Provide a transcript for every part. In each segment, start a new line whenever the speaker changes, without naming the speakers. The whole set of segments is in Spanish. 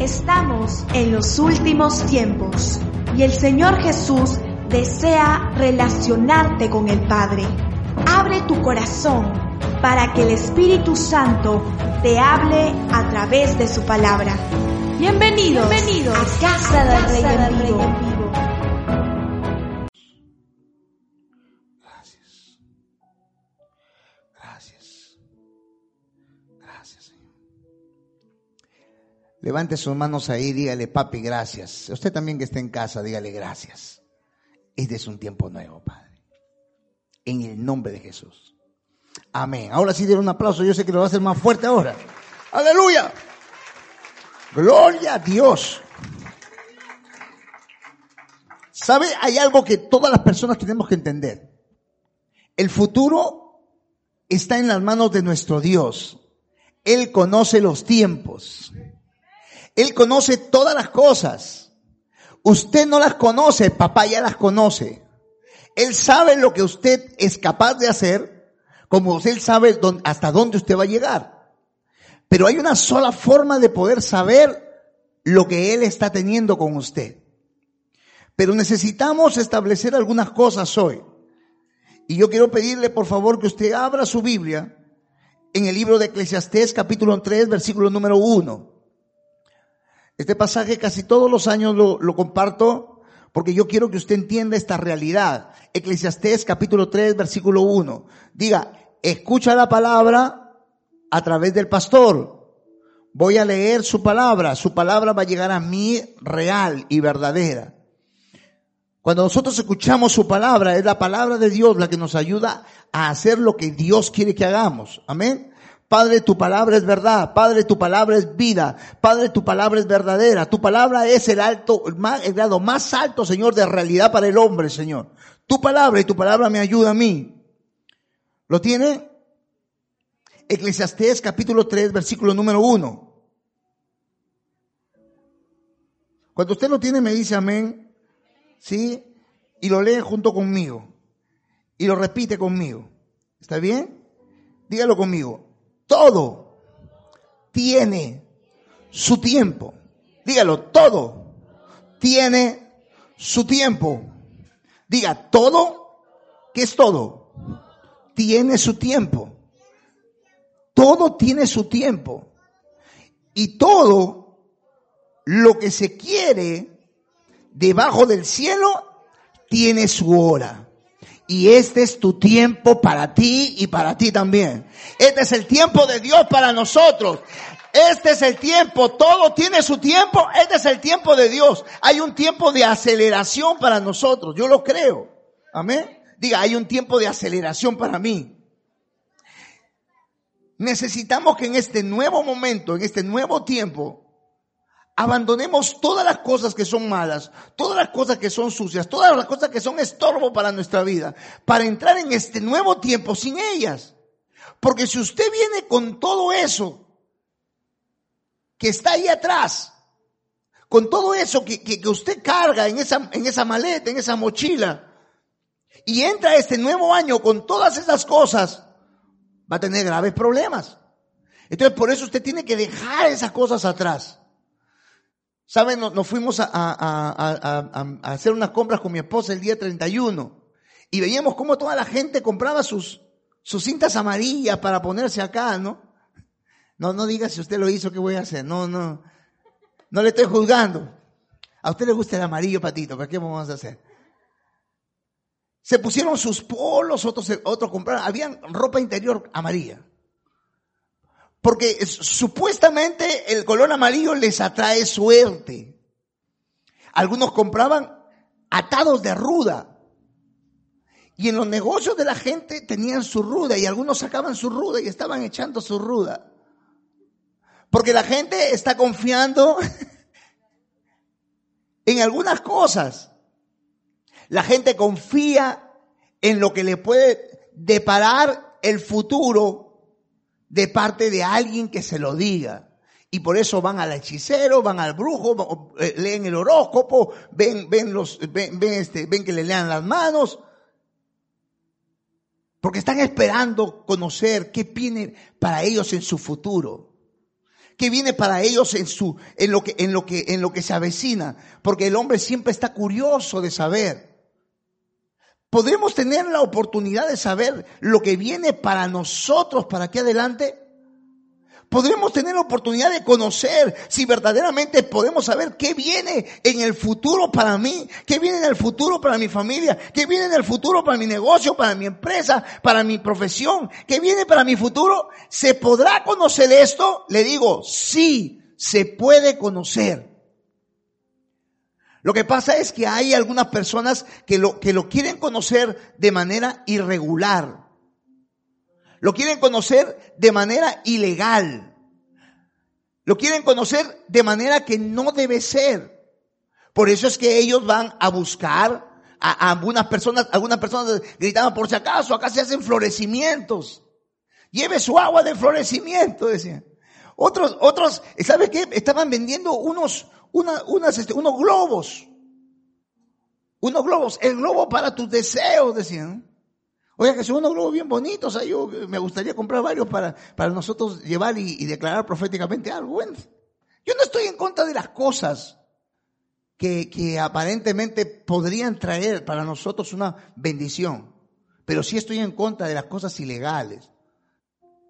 Estamos en los últimos tiempos y el Señor Jesús desea relacionarte con el Padre. Abre tu corazón para que el Espíritu Santo te hable a través de su palabra. Bienvenidos, Bienvenidos a Casa del Rey en Vivo.
Levante sus manos ahí, dígale, papi, gracias. Usted también que está en casa, dígale gracias. Este es un tiempo nuevo, Padre. En el nombre de Jesús. Amén. Ahora sí, den un aplauso. Yo sé que lo va a hacer más fuerte ahora. Aleluya. Gloria a Dios. ¿Sabe? Hay algo que todas las personas tenemos que entender. El futuro está en las manos de nuestro Dios. Él conoce los tiempos. Él conoce todas las cosas. Usted no las conoce, papá ya las conoce. Él sabe lo que usted es capaz de hacer, como él sabe hasta dónde usted va a llegar. Pero hay una sola forma de poder saber lo que Él está teniendo con usted. Pero necesitamos establecer algunas cosas hoy. Y yo quiero pedirle por favor que usted abra su Biblia en el libro de Eclesiastés capítulo 3 versículo número 1. Este pasaje casi todos los años lo, comparto porque yo quiero que usted entienda esta realidad. Eclesiastés capítulo 3 versículo 1. Diga, escucha la palabra a través del pastor. Voy a leer su palabra. Su palabra va a llegar a mí real y verdadera. Cuando nosotros escuchamos su palabra, es la palabra de Dios la que nos ayuda a hacer lo que Dios quiere que hagamos. Amén. Padre, tu palabra es verdad. Padre, tu palabra es vida. Padre, tu palabra es verdadera. Tu palabra es el alto, el grado más alto, Señor, de realidad para el hombre, Señor. Tu palabra y tu palabra me ayuda a mí. ¿Lo tiene? Eclesiastés capítulo 3, versículo número 1. Cuando usted lo tiene me dice amén, ¿sí? Y lo lee junto conmigo. Y lo repite conmigo. ¿Está bien? Dígalo conmigo. Todo tiene su tiempo. Dígalo, todo tiene su tiempo. Diga, todo, ¿qué es todo? Tiene su tiempo. Todo tiene su tiempo. Y todo lo que se quiere debajo del cielo tiene su hora. Y este es tu tiempo para ti y para ti también. Este es el tiempo de Dios para nosotros. Este es el tiempo, todo tiene su tiempo, este es el tiempo de Dios. Hay un tiempo de aceleración para nosotros, yo lo creo. Amén. Diga, hay un tiempo de aceleración para mí. Necesitamos que en este nuevo momento, en este nuevo tiempo, abandonemos todas las cosas que son malas, todas las cosas que son sucias, todas las cosas que son estorbo para nuestra vida, para entrar en este nuevo tiempo sin ellas. Porque si usted viene con todo eso que está ahí atrás, con todo eso que, que, usted carga en esa, en esa maleta, en esa mochila, y entra este nuevo año con todas esas cosas, va a tener graves problemas. Entonces, por eso usted tiene que dejar esas cosas atrás. ¿Saben? Nos, fuimos a, hacer unas compras con mi esposa el día 31 y veíamos cómo toda la gente compraba sus, cintas amarillas para ponerse acá, ¿no? No, no diga si usted lo hizo, ¿qué voy a hacer? No, no. No le estoy juzgando. A usted le gusta el amarillo, patito, ¿para qué vamos a hacer? Se pusieron sus polos, otros, otros compraron, habían ropa interior amarilla. Porque supuestamente el color amarillo les atrae suerte. Algunos compraban atados de ruda. Y en los negocios de la gente tenían su ruda y algunos sacaban su ruda y estaban echando su ruda. Porque la gente está confiando en algunas cosas. La gente confía en lo que le puede deparar el futuro de parte de alguien que se lo diga. Y por eso van al hechicero, van al brujo, eh, leen el horóscopo, ven, ven los, ven, este, ven que le lean las manos. Porque están esperando conocer qué viene para ellos en su futuro. qué viene para ellos en su, en lo que, en lo que, en lo que se avecina. Porque el hombre siempre está curioso de saber. ¿Podremos tener la oportunidad de saber lo que viene para nosotros para aquí adelante? podremos tener la oportunidad de conocer si verdaderamente podemos saber qué viene en el futuro para mí, qué viene en el futuro para mi familia, qué viene en el futuro para mi negocio, para mi empresa, para mi profesión, qué viene para mi futuro. ¿Se podrá conocer esto? Le digo, sí, se puede conocer. Lo que pasa es que hay algunas personas que lo, que lo quieren conocer de manera irregular. Lo quieren conocer de manera ilegal. Lo quieren conocer de manera que no debe ser. Por eso es que ellos van a buscar a, algunas personas, algunas personas gritaban por si acaso, acá se hacen florecimientos. Lleve su agua de florecimiento, decían. Otros, otros, ¿sabe qué? Estaban vendiendo unos, una, unas, este, unos globos. Unos globos. El globo para tus deseos, decían. Oiga, que son unos globos bien bonitos, o yo me gustaría comprar varios para, para nosotros llevar y, declarar proféticamente algo. Bueno, yo no estoy en contra de las cosas que, que aparentemente podrían traer para nosotros una bendición, pero sí estoy en contra de las cosas ilegales,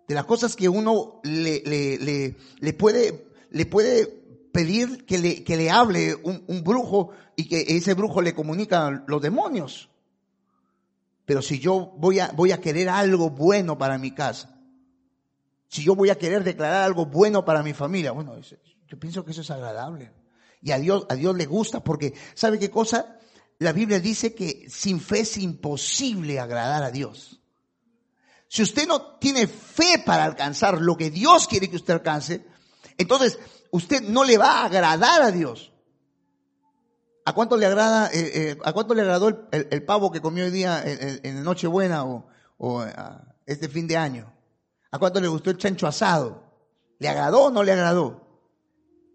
de las cosas que uno le, le, le puede, le puede pedir que le, que le hable un, un brujo y que ese brujo le comunica los demonios. Pero si yo voy a, voy a querer algo bueno para mi casa, si yo voy a querer declarar algo bueno para mi familia, bueno, yo pienso que eso es agradable. Y a Dios, a Dios le gusta porque, ¿sabe qué cosa? La Biblia dice que sin fe es imposible agradar a Dios. Si usted no tiene fe para alcanzar lo que Dios quiere que usted alcance, entonces usted no le va a agradar a Dios. ¿A cuánto le agrada, eh, eh, a cuánto le agradó el, pavo que comió hoy día en, Nochebuena o, o este fin de año? ¿A cuánto le gustó el chancho asado? ¿Le agradó o no le agradó?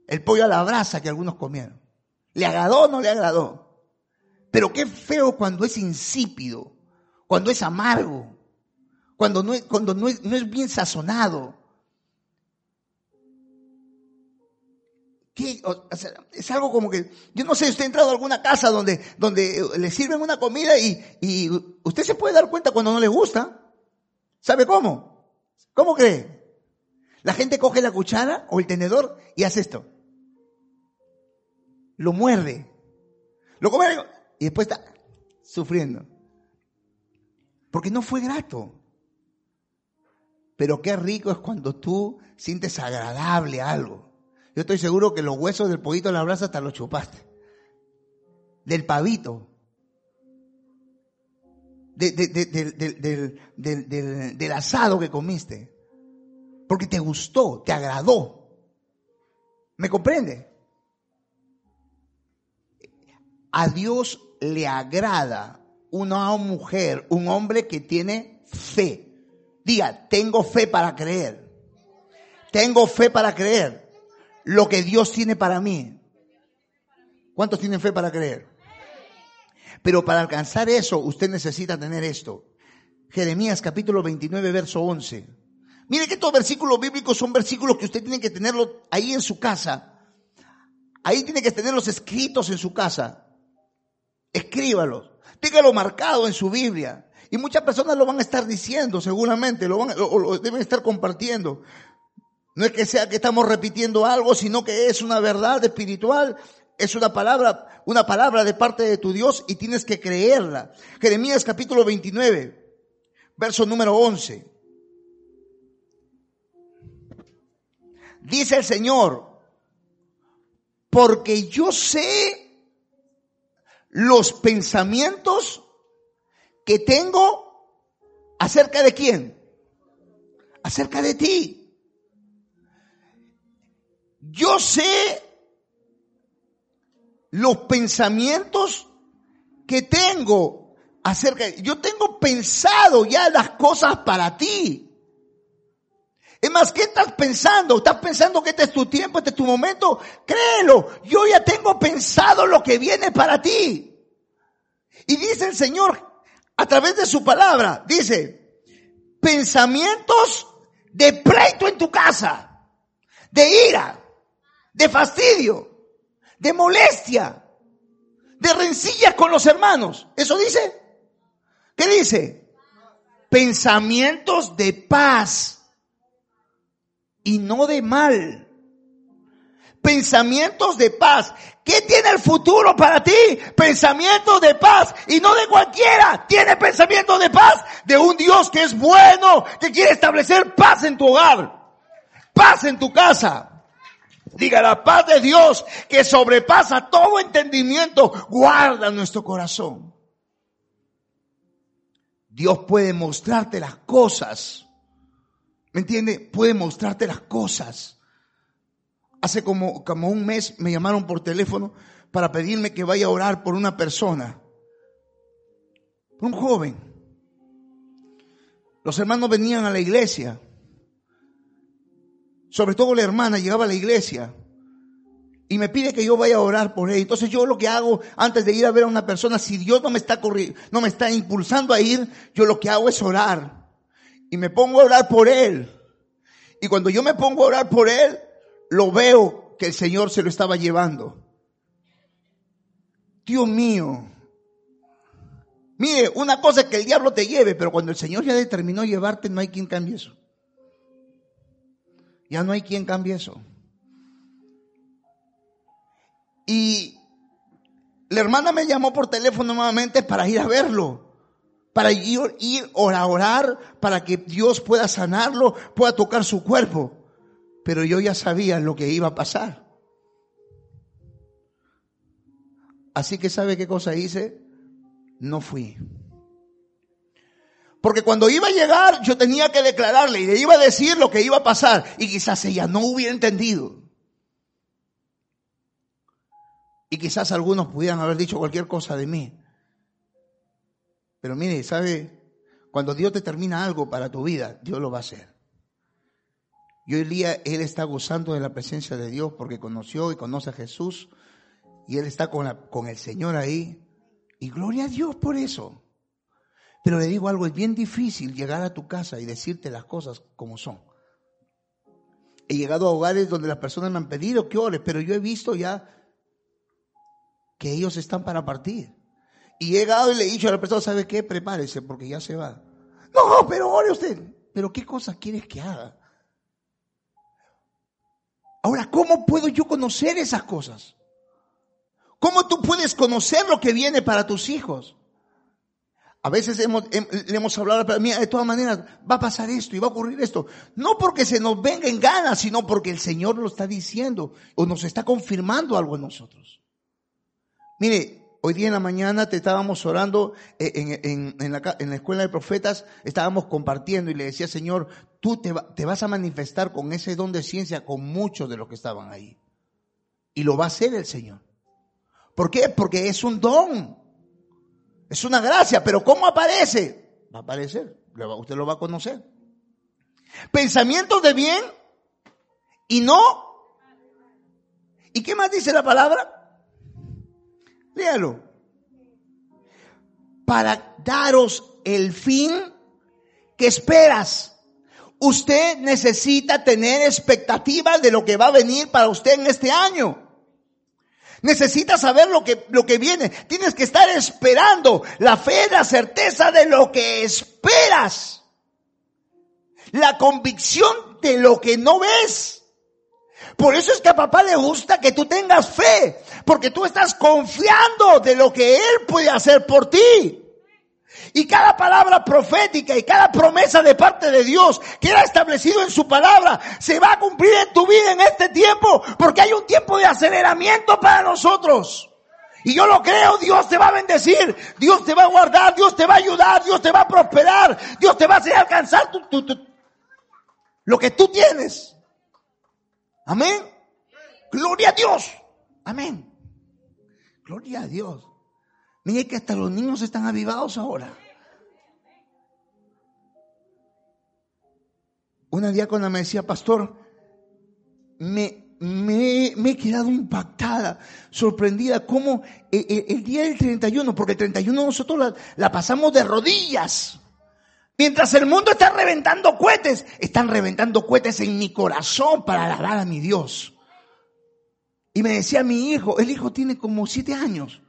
El pollo a la brasa que algunos comieron. ¿Le agradó o no le agradó? Pero qué feo cuando es insípido, cuando es amargo, cuando no es, cuando no es, no es bien sazonado. Es algo como que, yo no sé, usted ha entrado a alguna casa donde, donde le sirven una comida y, y usted se puede dar cuenta cuando no le gusta. ¿Sabe cómo? ¿Cómo cree? La gente coge la cuchara o el tenedor y hace esto. Lo muerde. Lo come y después está sufriendo. Porque no fue grato. Pero qué rico es cuando tú sientes agradable algo. Yo estoy seguro que los huesos del pollito de la brasa hasta los chupaste. Del pavito. del asado que comiste. Porque te gustó, te agradó. ¿Me comprende? A Dios le agrada una mujer, un hombre que tiene fe. Diga, tengo fe para creer. Tengo fe para creer lo que Dios tiene para mí. ¿Cuántos tienen fe para creer? Pero para alcanzar eso, usted necesita tener esto. Jeremías capítulo 29, verso 11. Mire que estos versículos bíblicos son versículos que usted tiene que tenerlos ahí en su casa. Ahí tiene que tenerlos escritos en su casa. Escríbalos. Téngalo marcado en su Biblia. Y muchas personas lo van a estar diciendo, seguramente, lo, van, lo deben estar compartiendo. No es que sea que estamos repitiendo algo, sino que es una verdad espiritual, es una palabra, una palabra de parte de tu Dios y tienes que creerla. Jeremías capítulo 29, verso número 11. Dice el Señor, porque yo sé los pensamientos que tengo acerca de quién? Acerca de ti yo sé los pensamientos que tengo acerca de... Yo tengo pensado ya las cosas para ti. Es más, ¿qué estás pensando? ¿Estás pensando que este es tu tiempo, este es tu momento? Créelo, yo ya tengo pensado lo que viene para ti. Y dice el Señor a través de su palabra, dice, pensamientos de pleito en tu casa de ira, de fastidio, de molestia, de rencilla con los hermanos. ¿Eso dice? ¿Qué dice? Pensamientos de paz y no de mal. Pensamientos de paz. ¿Qué tiene el futuro para ti? Pensamientos de paz y no de cualquiera. Tiene pensamientos de paz de un Dios que es bueno, que quiere establecer paz en tu hogar, paz en tu casa. Diga, la paz de Dios que sobrepasa todo entendimiento, guarda nuestro corazón. Dios puede mostrarte las cosas. ¿Me entiende? Puede mostrarte las cosas. Hace como, como un mes me llamaron por teléfono para pedirme que vaya a orar por una persona. Por un joven. Los hermanos venían a la iglesia sobre todo la hermana, llegaba a la iglesia y me pide que yo vaya a orar por él. Entonces yo lo que hago antes de ir a ver a una persona, si Dios no me está no me está impulsando a ir, yo lo que hago es orar. Y me pongo a orar por él. Y cuando yo me pongo a orar por él, lo veo que el Señor se lo estaba llevando. Dios mío. Mire, una cosa es que el diablo te lleve, pero cuando el Señor ya determinó llevarte, no hay quien cambie eso. Ya no hay quien cambie eso. Y la hermana me llamó por teléfono nuevamente para ir a verlo, para ir, a orar, para que Dios pueda sanarlo, pueda tocar su cuerpo. Pero yo ya sabía lo que iba a pasar. Así que ¿sabe qué cosa hice? No fui. Porque cuando iba a llegar, yo tenía que declararle y le iba a decir lo que iba a pasar. Y quizás ella no hubiera entendido. Y quizás algunos pudieran haber dicho cualquier cosa de mí. Pero mire, ¿sabe? Cuando Dios determina algo para tu vida, Dios lo va a hacer. Y hoy día él está gozando de la presencia de Dios porque conoció y conoce a Jesús. Y él está con, la, con el Señor ahí. Y gloria a Dios por eso. Pero le digo algo, es bien difícil llegar a tu casa y decirte las cosas como son. He llegado a hogares donde las personas me han pedido que ore, pero yo he visto ya que ellos están para partir. Y he llegado y le he dicho a la persona, ¿sabe qué? Prepárese porque ya se va. No, pero ore usted. Pero ¿qué cosa quieres que haga? Ahora, ¿cómo puedo yo conocer esas cosas? ¿Cómo tú puedes conocer lo que viene para tus hijos? A veces hemos, le hemos hablado, pero mira, de todas maneras va a pasar esto y va a ocurrir esto. No porque se nos venga en ganas, sino porque el Señor lo está diciendo o nos está confirmando algo en nosotros. Mire, hoy día en la mañana te estábamos orando eh, en, la, en la, escuela de profetas, estábamos compartiendo y le decía, Señor, tú te, te vas a manifestar con ese don de ciencia con muchos de los que estaban ahí. Y lo va a hacer el Señor. ¿Por qué? Porque es un don. Es una gracia, pero ¿cómo aparece? Va a aparecer, usted lo va a conocer. Pensamientos de bien y no. ¿Y qué más dice la palabra? Léalo. Para daros el fin que esperas. Usted necesita tener expectativas de lo que va a venir para usted en este año. Necesitas saber lo que, lo que viene. Tienes que estar esperando la fe, la certeza de lo que esperas. La convicción de lo que no ves. Por eso es que a papá le gusta que tú tengas fe, porque tú estás confiando de lo que Él puede hacer por ti. Y cada palabra profética y cada promesa de parte de Dios que era establecido en su palabra se va a cumplir en tu vida en este tiempo porque hay un tiempo de aceleramiento para nosotros. Y yo lo creo, Dios te va a bendecir, Dios te va a guardar, Dios te va a ayudar, Dios te va a prosperar, Dios te va a hacer alcanzar lo que tú tienes. Amén. Gloria a Dios. Amén. Gloria a Dios. Mire que hasta los niños están avivados ahora. Una diácona me decía, pastor, me, me, he quedado impactada, sorprendida, como el, día del 31, porque el 31 nosotros la, la pasamos de rodillas. Mientras el mundo está reventando cohetes, están reventando cohetes en mi corazón para alabar a mi Dios. Y me decía mi hijo, el hijo tiene como siete años.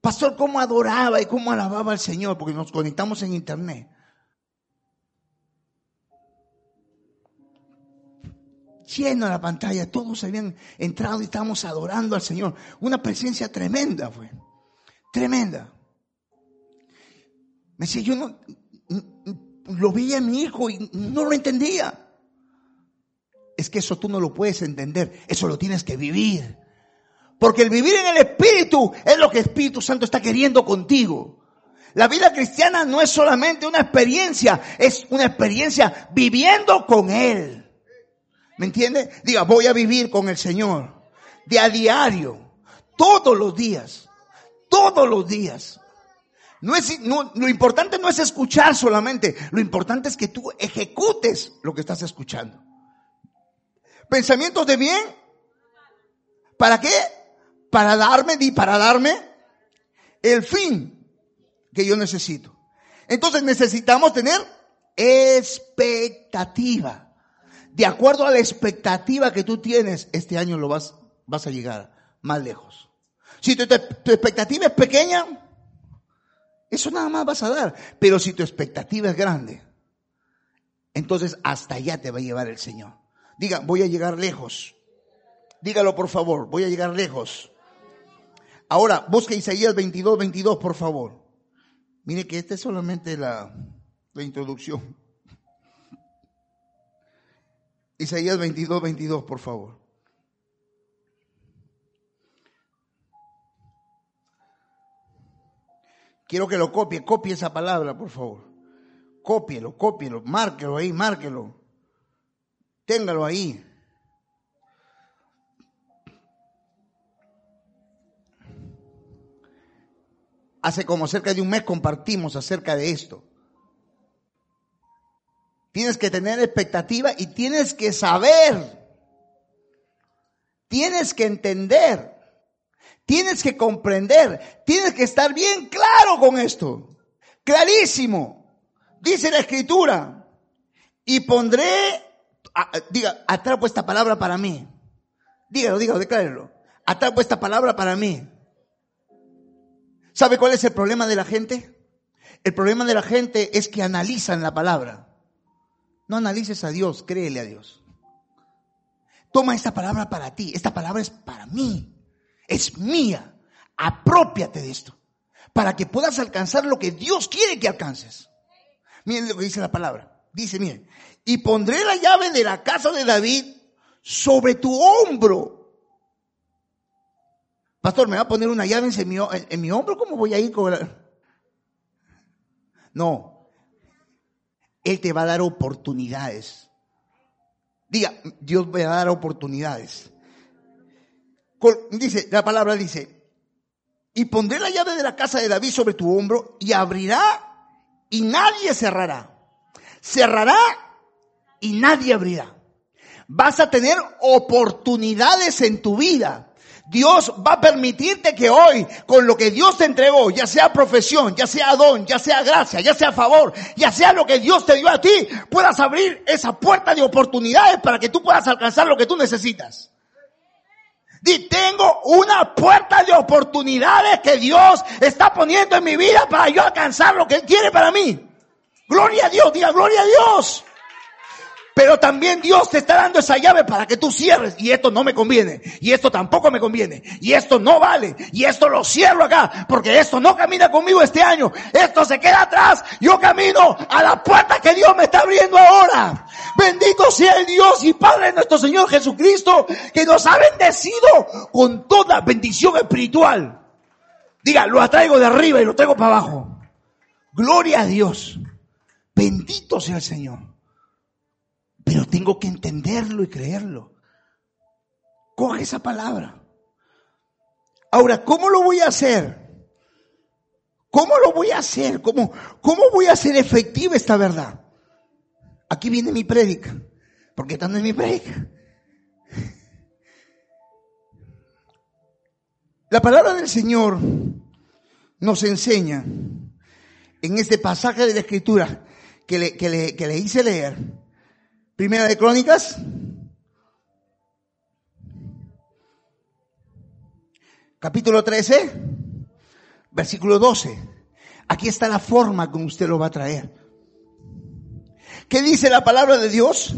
Pastor, ¿cómo adoraba y cómo alababa al Señor? Porque nos conectamos en internet. Lleno la pantalla, todos habían entrado y estábamos adorando al Señor. Una presencia tremenda fue. Tremenda. Me decía, yo no, lo veía a mi hijo y no lo entendía. Es que eso tú no lo puedes entender, eso lo tienes que vivir. Porque el vivir en el Espíritu es lo que el Espíritu Santo está queriendo contigo. La vida cristiana no es solamente una experiencia, es una experiencia viviendo con Él. ¿Me entiende? Diga, voy a vivir con el Señor. De a diario. Todos los días. Todos los días. No es, lo importante no es escuchar solamente, lo importante es que tú ejecutes lo que estás escuchando. Pensamientos de bien, ¿para qué? Para darme, di para darme el fin que yo necesito. Entonces necesitamos tener expectativa. De acuerdo a la expectativa que tú tienes, este año lo vas, vas a llegar más lejos. Si tu expectativa es pequeña, eso nada más vas a dar. Pero si tu expectativa es grande, entonces hasta allá te va a llevar el Señor. Diga, voy a llegar lejos. Dígalo por favor, voy a llegar lejos. Ahora, busque Isaías 22, 22, por favor. Mire que esta es solamente la, la introducción. Isaías 22, 22, por favor. Quiero que lo copie, copie esa palabra, por favor. Cópielo, cópielo, márquelo ahí, márquelo. Téngalo ahí. Hace como cerca de un mes compartimos acerca de esto. Tienes que tener expectativa y tienes que saber. Tienes que entender Tienes que comprender, tienes que estar bien claro con esto. Clarísimo. Dice la escritura. Y pondré, diga, atrapo esta palabra para mí. Dígalo, dígalo, declárelo. Atrapo esta palabra para mí. ¿Sabe cuál es el problema de la gente? El problema de la gente es que analizan la palabra. No analices a Dios, créele a Dios. Toma esta palabra para ti. Esta palabra es para mí es mía. Apropiate de esto para que puedas alcanzar lo que Dios quiere que alcances. Miren lo que dice la palabra. Dice, miren, y pondré la llave de la casa de David sobre tu hombro. Pastor, ¿me va a poner una llave en mi, hombro? ¿Cómo voy a ir con. No. Él te va a dar oportunidades. Diga, Dios va a dar oportunidades dice, la palabra dice, y pondré la llave de la casa de David sobre tu hombro y abrirá y nadie cerrará. Cerrará y nadie abrirá. Vas a tener oportunidades en tu vida. Dios va a permitirte que hoy, con lo que Dios te entregó, ya sea profesión, ya sea don, ya sea gracia, ya sea favor, ya sea lo que Dios te dio a ti, puedas abrir esa puerta de oportunidades para que tú puedas alcanzar lo que tú necesitas. Y tengo una puerta de oportunidades que Dios está poniendo en mi vida para yo alcanzar lo que Él quiere para mí. Gloria a Dios, diga gloria a Dios. Pero también Dios te está dando esa llave para que tú cierres. Y esto no me conviene. Y esto tampoco me conviene. Y esto no vale. Y esto lo cierro acá. Porque esto no camina conmigo este año. Esto se queda atrás. Yo camino a la puerta que Dios me está abriendo ahora. Bendito sea el Dios y Padre nuestro Señor Jesucristo. Que nos ha bendecido con toda bendición espiritual. Diga, lo atraigo de arriba y lo traigo para abajo. Gloria a Dios. Bendito sea el Señor. Pero tengo que entenderlo y creerlo. Coge esa palabra. Ahora, ¿cómo lo voy a hacer? ¿Cómo lo voy a hacer? ¿Cómo, cómo voy a hacer efectiva esta verdad? Aquí viene mi prédica, porque esta no es mi prédica. La palabra del Señor nos enseña en este pasaje de la escritura que le, que le, que le hice leer. Primera de Crónicas. Capítulo 13, versículo 12. Aquí está la forma como usted lo va a traer. ¿Qué dice la palabra de Dios?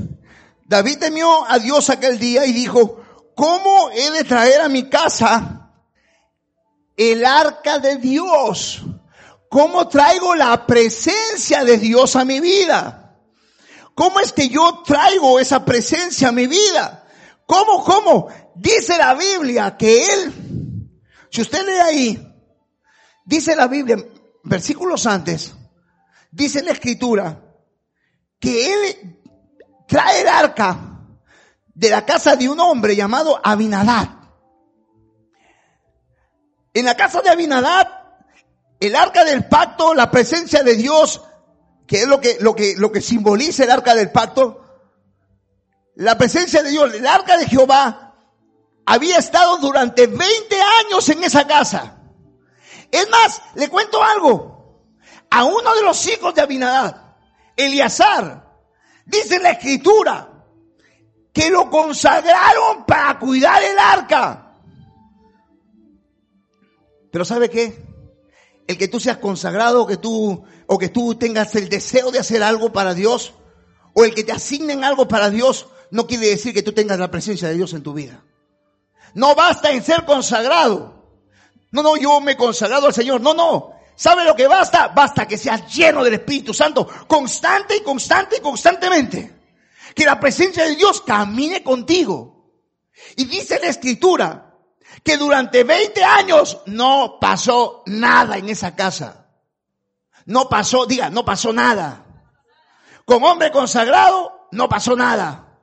David temió a Dios aquel día y dijo, ¿cómo he de traer a mi casa el arca de Dios? ¿Cómo traigo la presencia de Dios a mi vida? ¿Cómo es que yo traigo esa presencia a mi vida? ¿Cómo, cómo? Dice la Biblia que Él, si usted lee ahí, dice la Biblia, versículos antes, dice la escritura, que Él trae el arca de la casa de un hombre llamado Abinadad. En la casa de Abinadad el arca del pacto, la presencia de Dios, que es lo que, lo que, lo que simboliza el arca del pacto, la presencia de Dios, el arca de Jehová, había estado durante 20 años en esa casa. Es más, le cuento algo. A uno de los hijos de Abinadad, Eleazar, dice la escritura, que lo consagraron para cuidar el arca. Pero ¿sabe qué? El que tú seas consagrado, que tú, o que tú tengas el deseo de hacer algo para Dios, o el que te asignen algo para Dios, no quiere decir que tú tengas la presencia de Dios en tu vida. No basta en ser consagrado. No, no, yo me he consagrado al Señor. No, no. ¿Sabe lo que basta? Basta que seas lleno del Espíritu Santo, constante y constante y constantemente. Que la presencia de Dios camine contigo. Y dice la Escritura, que durante 20 años no pasó nada en esa casa. No pasó, diga, no pasó nada. Con hombre consagrado, no pasó nada.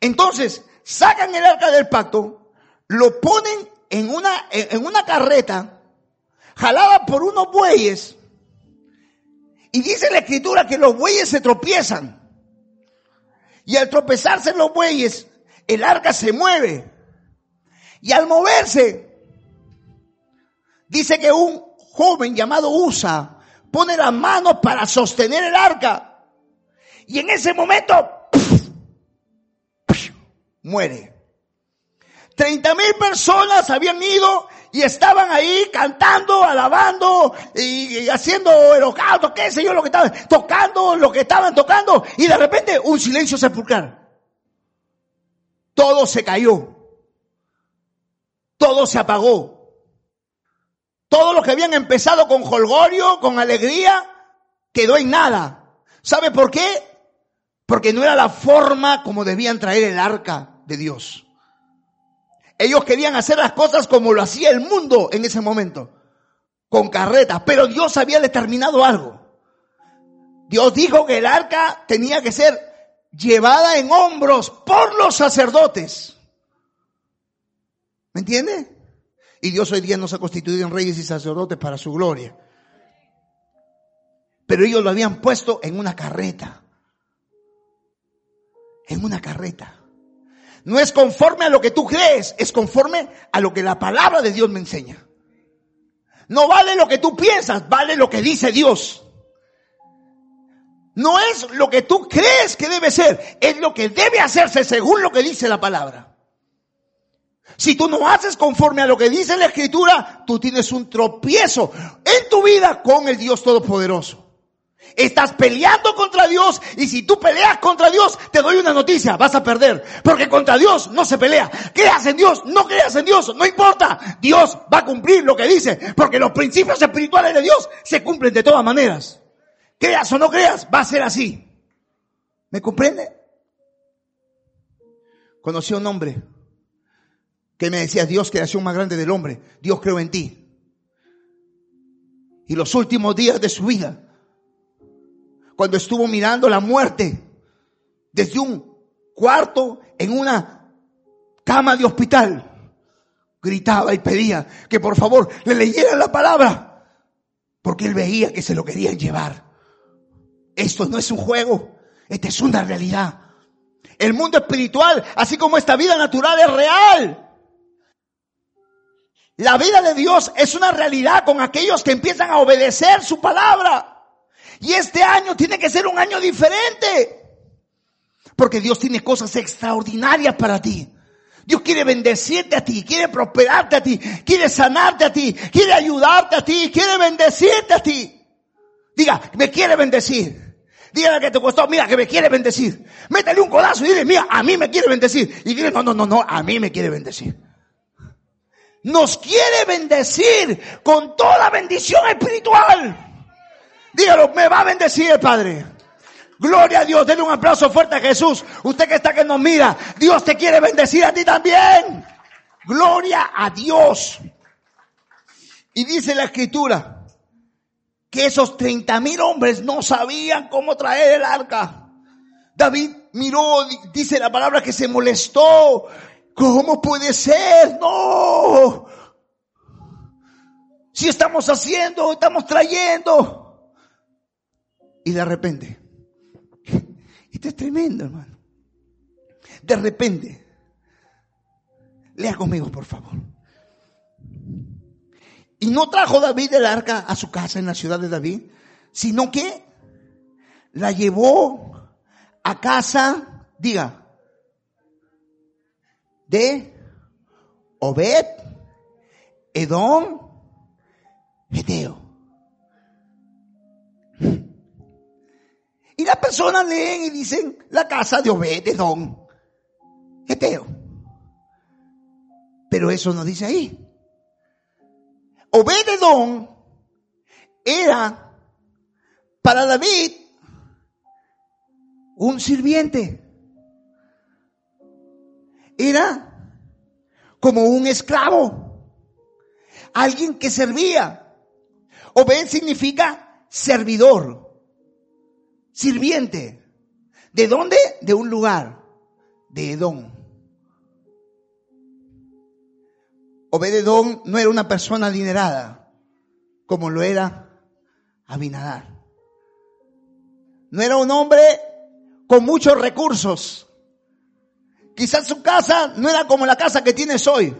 Entonces, sacan el arca del pacto, lo ponen en una, en una carreta, jalada por unos bueyes, y dice la escritura que los bueyes se tropiezan. Y al tropezarse los bueyes, el arca se mueve. Y al moverse, dice que un joven llamado Usa pone las manos para sostener el arca. Y en ese momento, muere. Treinta mil personas habían ido y estaban ahí cantando, alabando y, haciendo holocausto, qué sé yo, lo que estaban tocando, lo que estaban tocando. Y de repente un silencio sepulcral. Todo se cayó todo se apagó. Todo lo que habían empezado con holgorio, con alegría, quedó en nada. ¿Sabe por qué? Porque no era la forma como debían traer el arca de Dios. Ellos querían hacer las cosas como lo hacía el mundo en ese momento, con carretas, pero Dios había determinado algo. Dios dijo que el arca tenía que ser llevada en hombros por los sacerdotes. ¿Me entiende? Y Dios hoy día nos ha constituido en reyes y sacerdotes para su gloria. Pero ellos lo habían puesto en una carreta. En una carreta. No es conforme a lo que tú crees, es conforme a lo que la palabra de Dios me enseña. No vale lo que tú piensas, vale lo que dice Dios. No es lo que tú crees que debe ser, es lo que debe hacerse según lo que dice la palabra. Si tú no haces conforme a lo que dice la escritura, tú tienes un tropiezo en tu vida con el Dios Todopoderoso. Estás peleando contra Dios y si tú peleas contra Dios, te doy una noticia, vas a perder. Porque contra Dios no se pelea. Creas en Dios, no creas en Dios, no importa. Dios va a cumplir lo que dice. Porque los principios espirituales de Dios se cumplen de todas maneras. Creas o no creas, va a ser así. ¿Me comprende? Conocí a un hombre que me decía, Dios, creación más grande del hombre, Dios creo en ti. Y los últimos días de su vida, cuando estuvo mirando la muerte desde un cuarto en una cama de hospital, gritaba y pedía que por favor le leyeran la palabra, porque él veía que se lo querían llevar. Esto no es un juego, esta es una realidad. El mundo espiritual, así como esta vida natural, es real. La vida de Dios es una realidad con aquellos que empiezan a obedecer su palabra. Y este año tiene que ser un año diferente. Porque Dios tiene cosas extraordinarias para ti. Dios quiere bendecirte a ti, quiere prosperarte a ti, quiere sanarte a ti, quiere ayudarte a ti, quiere bendecirte a ti. Diga, me quiere bendecir. Dígale que te costó, mira, que me quiere bendecir. Métele un codazo y dile, mira, a mí me quiere bendecir. Y dile, no, no, no, no, a mí me quiere bendecir. Nos quiere bendecir con toda bendición espiritual. Dígalo, me va a bendecir el Padre. Gloria a Dios, denle un aplauso fuerte a Jesús. Usted que está que nos mira, Dios te quiere bendecir a ti también. Gloria a Dios. Y dice la escritura que esos 30 mil hombres no sabían cómo traer el arca. David miró, dice la palabra que se molestó. ¿Cómo puede ser? No. Si estamos haciendo, estamos trayendo. Y de repente esto es tremendo, hermano. De repente, lea conmigo, por favor. Y no trajo David el arca a su casa en la ciudad de David, sino que la llevó a casa, diga, de Obed, Edom, Geteo. Y las personas leen y dicen la casa de Obededón, Geteo. Pero eso no dice ahí. Obededón era para David un sirviente. Era como un esclavo. Alguien que servía. Obed significa servidor sirviente. ¿De dónde? De un lugar, de Edom. Obededón no era una persona adinerada, como lo era Abinadar. No era un hombre con muchos recursos. Quizás su casa no era como la casa que tienes hoy.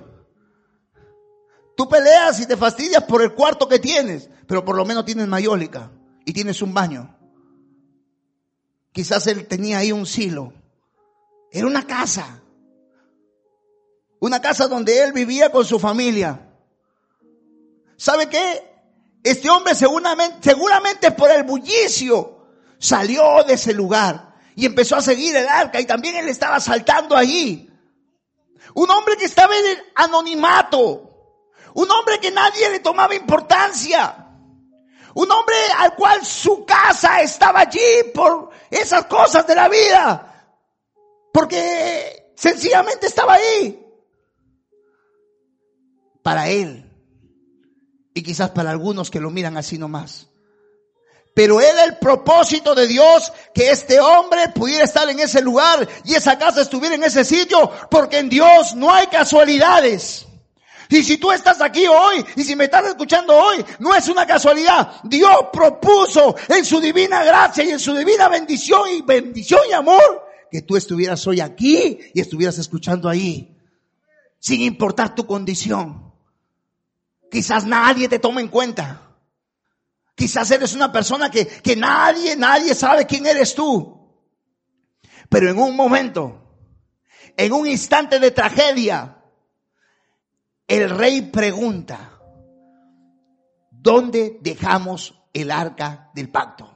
Tú peleas y te fastidias por el cuarto que tienes, pero por lo menos tienes mayólica y tienes un baño. Quizás él tenía ahí un silo. Era una casa. Una casa donde él vivía con su familia. ¿Sabe qué? Este hombre seguramente, seguramente por el bullicio salió de ese lugar y empezó a seguir el arca y también él estaba saltando allí. Un hombre que estaba en el anonimato. Un hombre que nadie le tomaba importancia. Un hombre al cual su casa estaba allí por esas cosas de la vida. Porque sencillamente estaba ahí. Para él. Y quizás para algunos que lo miran así nomás. Pero era el propósito de Dios que este hombre pudiera estar en ese lugar y esa casa estuviera en ese sitio, porque en Dios no hay casualidades. Y si tú estás aquí hoy y si me estás escuchando hoy, no es una casualidad. Dios propuso en su divina gracia y en su divina bendición y bendición y amor que tú estuvieras hoy aquí y estuvieras escuchando ahí. Sin importar tu condición. Quizás nadie te tome en cuenta. Quizás eres una persona que, que nadie, nadie sabe quién eres tú. Pero en un momento, en un instante de tragedia, el rey pregunta, ¿dónde dejamos el arca del pacto?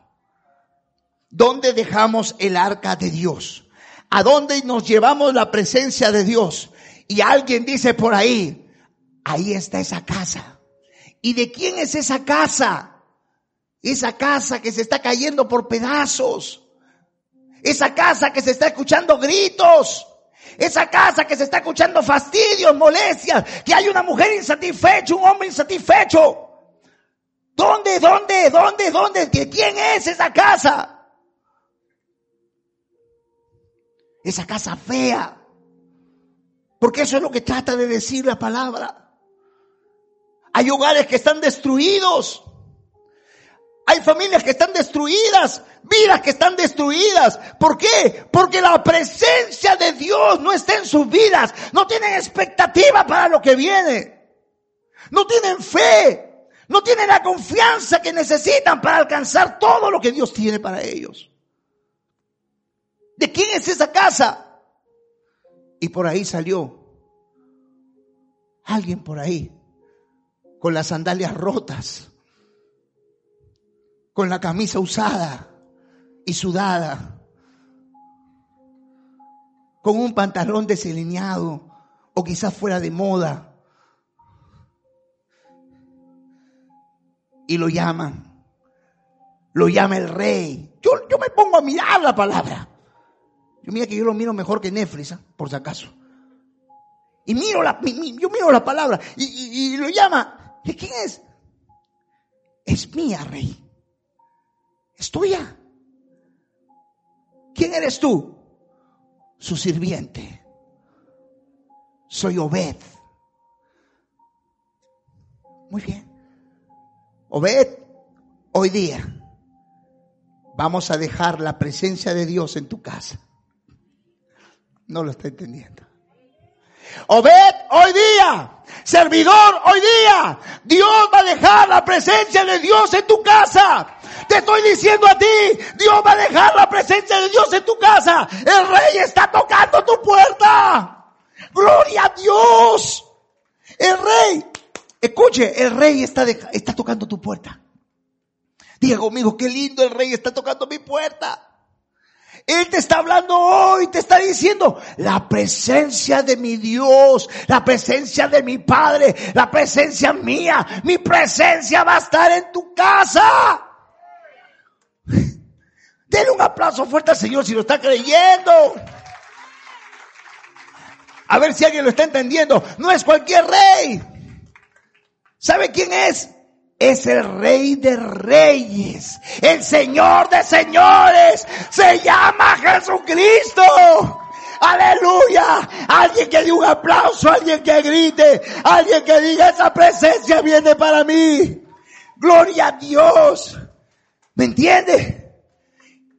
¿Dónde dejamos el arca de Dios? ¿A dónde nos llevamos la presencia de Dios? Y alguien dice por ahí, ahí está esa casa. ¿Y de quién es esa casa? Esa casa que se está cayendo por pedazos. Esa casa que se está escuchando gritos. Esa casa que se está escuchando fastidios, molestias, que hay una mujer insatisfecha, un hombre insatisfecho. ¿Dónde, dónde, dónde, dónde? ¿De quién es esa casa? Esa casa fea. Porque eso es lo que trata de decir la palabra. Hay hogares que están destruidos. Hay familias que están destruidas, vidas que están destruidas. ¿Por qué? Porque la presencia de Dios no está en sus vidas. No tienen expectativa para lo que viene. No tienen fe. No tienen la confianza que necesitan para alcanzar todo lo que Dios tiene para ellos. ¿De quién es esa casa? Y por ahí salió alguien por ahí con las sandalias rotas, con la camisa usada y sudada, con un pantalón desalineado o quizás fuera de moda. Y lo llaman, lo llama el rey. Yo, yo me pongo a mirar la palabra. Yo mira que yo lo miro mejor que Netflix, ¿ah? por si acaso. Y miro la, yo miro la palabra y, lo llama. ¿Y quién es? Es mía, rey. Es tuya. ¿Quién eres tú? Su sirviente. Soy Obed. Muy bien. Obed, hoy día vamos a dejar la presencia de Dios en tu casa. No lo está entendiendo. Obed hoy día, servidor hoy día, Dios va a dejar la presencia de Dios en tu casa. Te estoy diciendo a ti, Dios va a dejar la presencia de Dios en tu casa. El rey está tocando tu puerta. Gloria a Dios. El rey, escuche, el rey está, está tocando tu puerta. Diga conmigo, qué lindo el rey está tocando mi puerta. Él te está hablando hoy, te está diciendo, la presencia de mi Dios, la presencia de mi Padre, la presencia mía, mi presencia va a estar en tu casa. Denle un aplauso fuerte al Señor si lo está creyendo. A ver si alguien lo está entendiendo. No es cualquier rey. ¿Sabe quién es? Es el rey de reyes, el señor de señores, se llama Jesucristo. Aleluya. Alguien que dé un aplauso, alguien que grite, alguien que diga esa presencia viene para mí. Gloria a Dios. ¿Me entiende?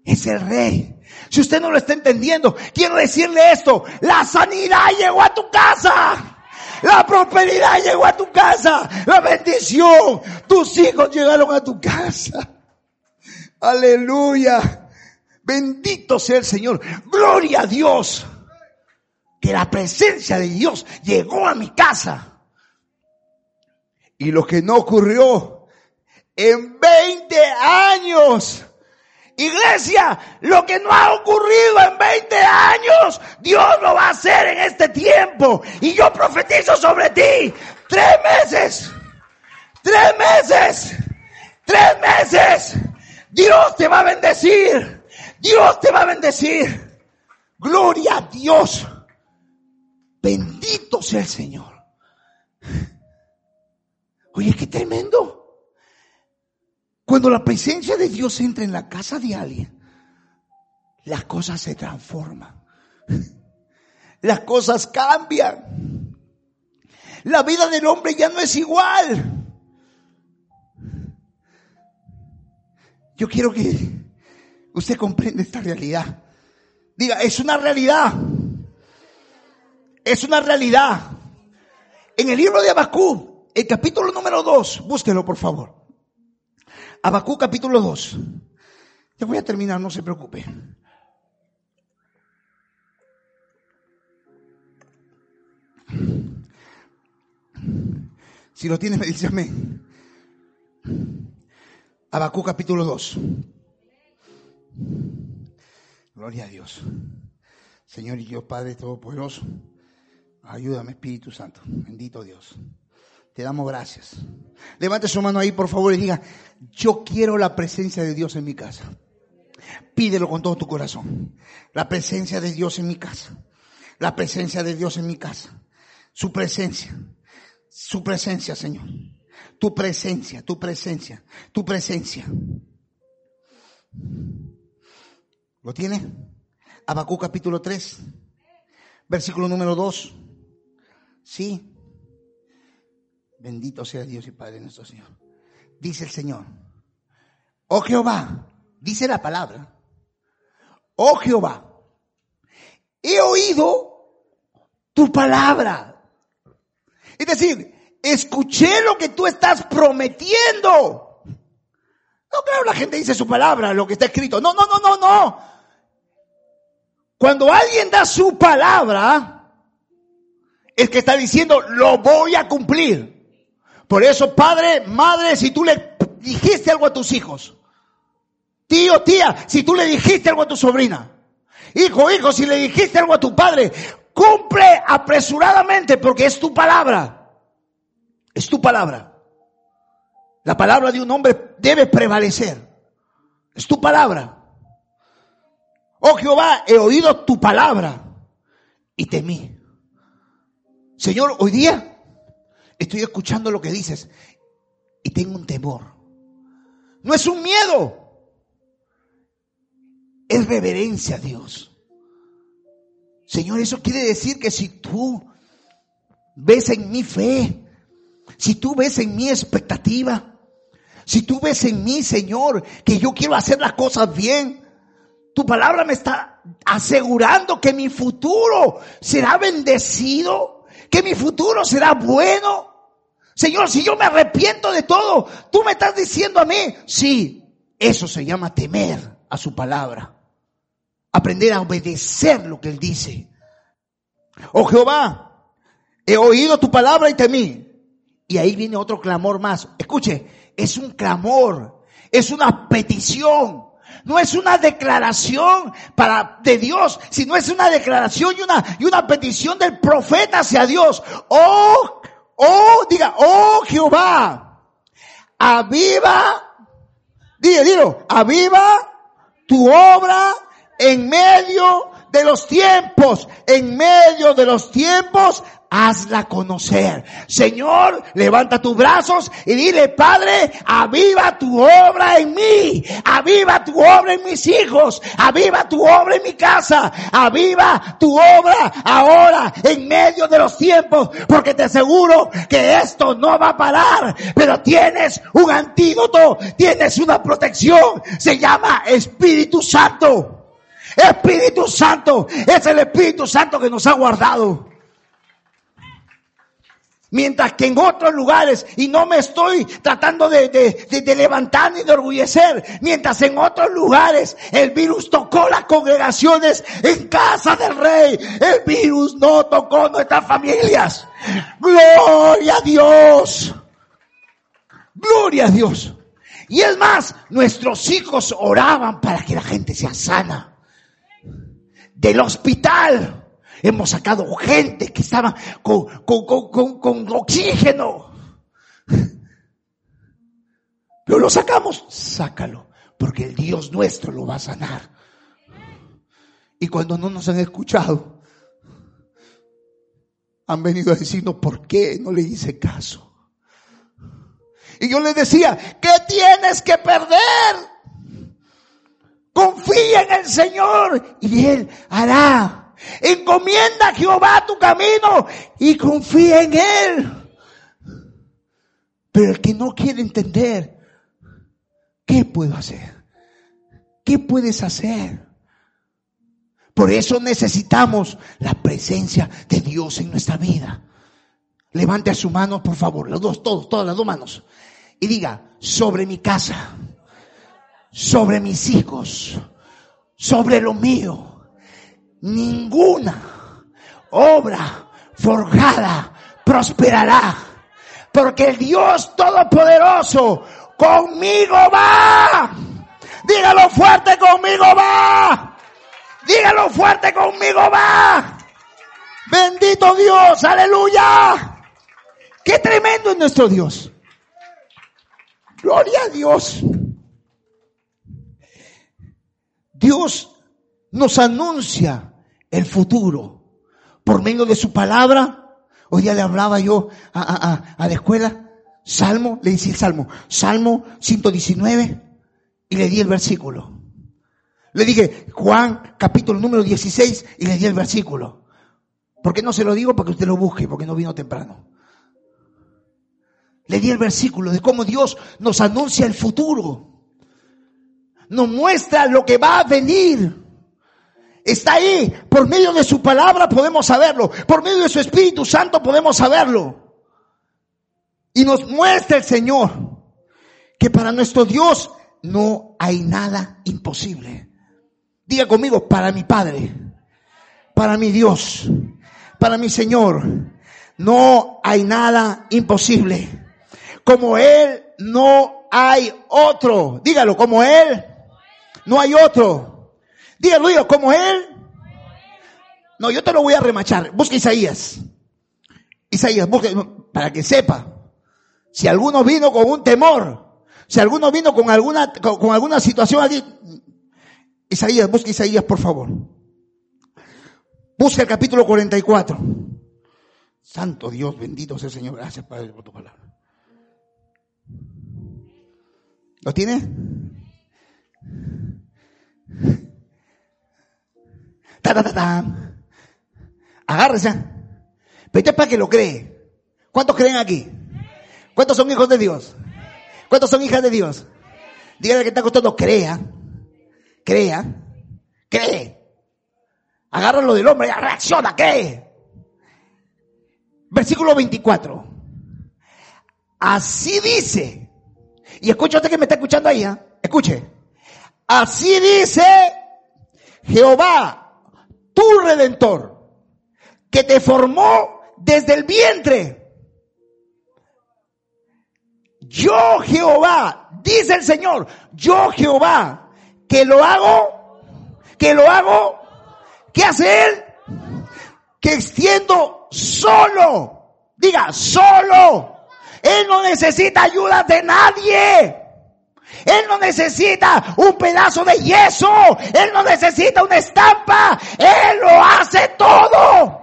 Es el rey. Si usted no lo está entendiendo, quiero decirle esto. La sanidad llegó a tu casa. La prosperidad llegó a tu casa. La bendición. Tus hijos llegaron a tu casa. Aleluya. Bendito sea el Señor. Gloria a Dios. Que la presencia de Dios llegó a mi casa. Y lo que no ocurrió en 20 años Iglesia, lo que no ha ocurrido en 20 años, Dios lo va a hacer en este tiempo. Y yo profetizo sobre ti. Tres meses. Tres meses. Tres meses. Dios te va a bendecir. Dios te va a bendecir. Gloria a Dios. Bendito sea el Señor. Oye, qué tremendo. Cuando la presencia de Dios entra en la casa de alguien, las cosas se transforman. Las cosas cambian. La vida del hombre ya no es igual. Yo quiero que usted comprenda esta realidad. Diga, es una realidad. Es una realidad. En el libro de Abacú, el capítulo número 2, búsquelo por favor. Abacú capítulo 2. Ya voy a terminar, no se preocupe. Si lo tiene, me dice amén. Abacú capítulo 2. Gloria a Dios. Señor y Dios Padre Todopoderoso, ayúdame Espíritu Santo. Bendito Dios. Te damos gracias. Levante su mano ahí, por favor, y diga, yo quiero la presencia de Dios en mi casa. Pídelo con todo tu corazón. La presencia de Dios en mi casa. La presencia de Dios en mi casa. Su presencia. Su presencia, Señor. Tu presencia, tu presencia, tu presencia. ¿Lo tiene? Abacú capítulo 3, versículo número 2. Sí. Bendito sea Dios y Padre nuestro Señor. Dice el Señor, oh Jehová, dice la palabra, oh Jehová, he oído tu palabra. Es decir, escuché lo que tú estás prometiendo. No, claro, la gente dice su palabra, lo que está escrito. No, no, no, no, no. Cuando alguien da su palabra, es que está diciendo, lo voy a cumplir. Por eso, padre, madre, si tú le dijiste algo a tus hijos, tío, tía, si tú le dijiste algo a tu sobrina, hijo, hijo, si le dijiste algo a tu padre, cumple apresuradamente porque es tu palabra. Es tu palabra. La palabra de un hombre debe prevalecer. Es tu palabra. Oh Jehová, he oído tu palabra y temí. Señor, hoy día estoy escuchando lo que dices y tengo un temor. No es un miedo, es reverencia a Dios. Señor, eso quiere decir que si tú ves en mi fe, si tú ves en mi expectativa, si tú ves en mí, Señor, que yo quiero hacer las cosas bien, tu palabra me está asegurando que mi futuro será bendecido, que mi futuro será bueno. Señor, si yo me arrepiento de todo, tú me estás diciendo a mí, sí, eso se llama temer a su palabra. Aprender a obedecer lo que Él dice. Oh Jehová, he oído tu palabra y temí. Y ahí viene otro clamor más. Escuche, es un clamor, es una petición. No es una declaración para de Dios, sino es una declaración y una, y una petición del profeta hacia Dios. Oh, oh, diga, oh Jehová, aviva, diga, dilo, aviva tu obra en medio de los tiempos, en medio de los tiempos, hazla conocer. Señor, levanta tus brazos y dile, Padre, aviva tu obra en mí, aviva tu obra en mis hijos, aviva tu obra en mi casa, aviva tu obra ahora en medio de los tiempos, porque te aseguro que esto no va a parar, pero tienes un antídoto, tienes una protección, se llama Espíritu Santo. Espíritu Santo es el Espíritu Santo que nos ha guardado. Mientras que en otros lugares, y no me estoy tratando de, de, levantar ni de orgullecer, mientras en otros lugares el virus tocó las congregaciones en casa del rey, el virus no tocó nuestras familias. Gloria a Dios. Gloria a Dios. Y es más, nuestros hijos oraban para que la gente sea sana. Del hospital Hemos sacado gente que estaba con, con, oxígeno. Pero lo sacamos, sácalo, porque el Dios nuestro lo va a sanar. Y cuando no nos han escuchado, han venido a decirnos por qué no le hice caso. Y yo les decía, ¿qué tienes que perder? Confía en el Señor y Él hará Encomienda a Jehová tu camino y confía en Él. Pero el que no quiere entender, ¿qué puedo hacer? ¿Qué puedes hacer? Por eso necesitamos la presencia de Dios en nuestra vida. Levante a su mano, por favor, los dos, todos, todas las dos manos. Y diga, sobre mi casa, sobre mis hijos, sobre lo mío, ninguna obra forjada prosperará. Porque el Dios Todopoderoso conmigo va. Dígalo fuerte, conmigo va. Dígalo fuerte, conmigo va. Bendito Dios, aleluya. Qué tremendo es nuestro Dios. Gloria a Dios. Dios nos anuncia el futuro por medio de su palabra. Hoy día le hablaba yo a, la escuela, Salmo, le decía el Salmo, Salmo 119, y le di el versículo. Le dije, Juan, capítulo número 16, y le di el versículo. ¿Por qué no se lo digo? Porque usted lo busque, porque no vino temprano. Le di el versículo de cómo Dios nos anuncia el futuro. Nos muestra lo que va a venir. Está ahí. Por medio de su palabra podemos saberlo. Por medio de su Espíritu Santo podemos saberlo. Y nos muestra el Señor que para nuestro Dios no hay nada imposible. Diga conmigo, para mi Padre, para mi Dios, para mi Señor, no hay nada imposible. Como Él no hay otro. Dígalo, como Él no hay otro. Dígalo, dígalo, como Él. No, yo te lo voy a remachar. Busca Isaías. Isaías, busca, para que sepa. Si alguno vino con un temor, si alguno vino con alguna, con, alguna situación aquí, Isaías, busca Isaías, por favor. Busca el capítulo 44. Santo Dios, bendito sea el Señor. Gracias, Padre, por tu palabra. ¿Lo tiene? Ta, ta, ta, ta. Agárrese. Pero para que lo cree. ¿Cuántos creen aquí? ¿Cuántos son hijos de Dios? ¿Cuántos son hijas de Dios? Dígale que está costando, crea. Crea. Cree. Agárralo del hombre, reacciona, cree. Versículo 24. Así dice. Y escucha usted que me está escuchando ahí, ¿eh? escuche. Así dice Jehová, tu redentor, que te formó desde el vientre. Yo Jehová, dice el Señor, yo Jehová, que lo hago, que lo hago, ¿qué hace Él? Que extiendo solo, diga, solo. Él no necesita ayuda de nadie. Él no necesita un pedazo de yeso. Él no necesita una estampa. Él lo hace todo.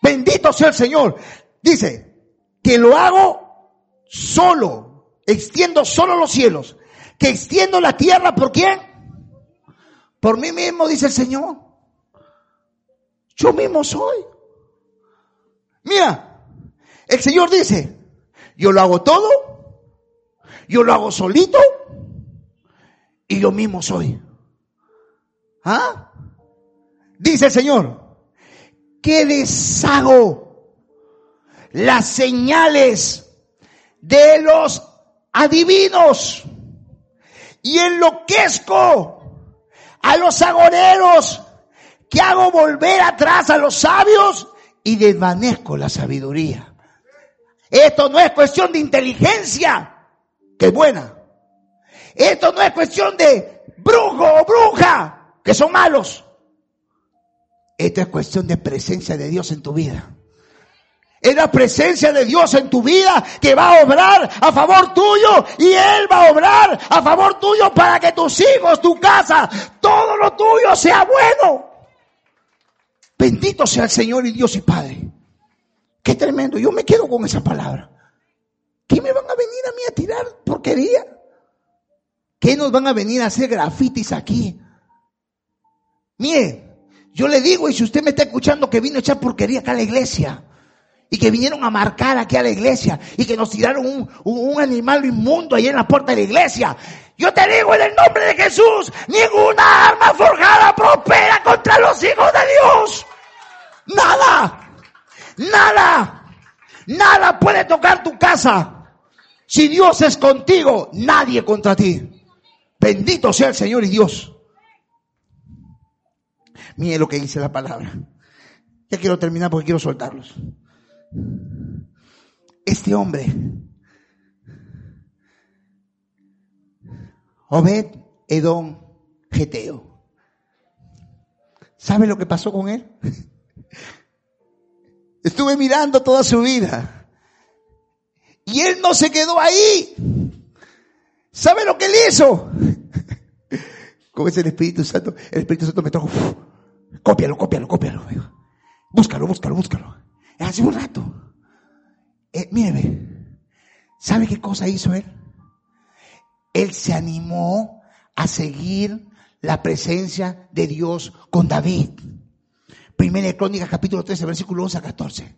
Bendito sea el Señor. Dice que lo hago solo. Extiendo solo los cielos. Que extiendo la tierra. ¿Por quién? Por mí mismo, dice el Señor. Yo mismo soy. Mira, el Señor dice, yo lo hago todo yo lo hago solito y yo mismo soy. ¿Ah? Dice el Señor, que deshago las señales de los adivinos y enloquezco a los agoreros que hago volver atrás a los sabios y desvanezco la sabiduría. Esto no es cuestión de inteligencia que es buena. Esto no es cuestión de brujo o bruja, que son malos. Esto es cuestión de presencia de Dios en tu vida. Es la presencia de Dios en tu vida que va a obrar a favor tuyo y Él va a obrar a favor tuyo para que tus hijos, tu casa, todo lo tuyo sea bueno. Bendito sea el Señor y Dios y Padre. Qué tremendo. Yo me quedo con esa palabra. ¿Qué me van a venir a mí a tirar porquería? ¿Qué nos van a venir a hacer grafitis aquí? Mire, yo le digo, y si usted me está escuchando que vino a echar porquería acá a la iglesia, y que vinieron a marcar aquí a la iglesia, y que nos tiraron un, un, animal inmundo ahí en la puerta de la iglesia, yo te digo en el nombre de Jesús, ninguna arma forjada prospera contra los hijos de Dios. Nada, nada, nada puede tocar tu casa. Si Dios es contigo, nadie contra ti. Bendito sea el Señor y Dios. Mire lo que dice la palabra. Ya quiero terminar porque quiero soltarlos. Este hombre, Obed Edom Geteo, ¿sabe lo que pasó con él? Estuve mirando toda su vida. Y él no se quedó ahí. ¿Sabe lo que él hizo? Como es el Espíritu Santo, el Espíritu Santo me trajo, cópialo, cópialo, cópialo. Búscalo, búscalo, búscalo. Hace un rato. Eh, míreme, ¿sabe qué cosa hizo él? Él se animó a seguir la presencia de Dios con David. Primera de Crónicas capítulo 13, versículo 11 a 14.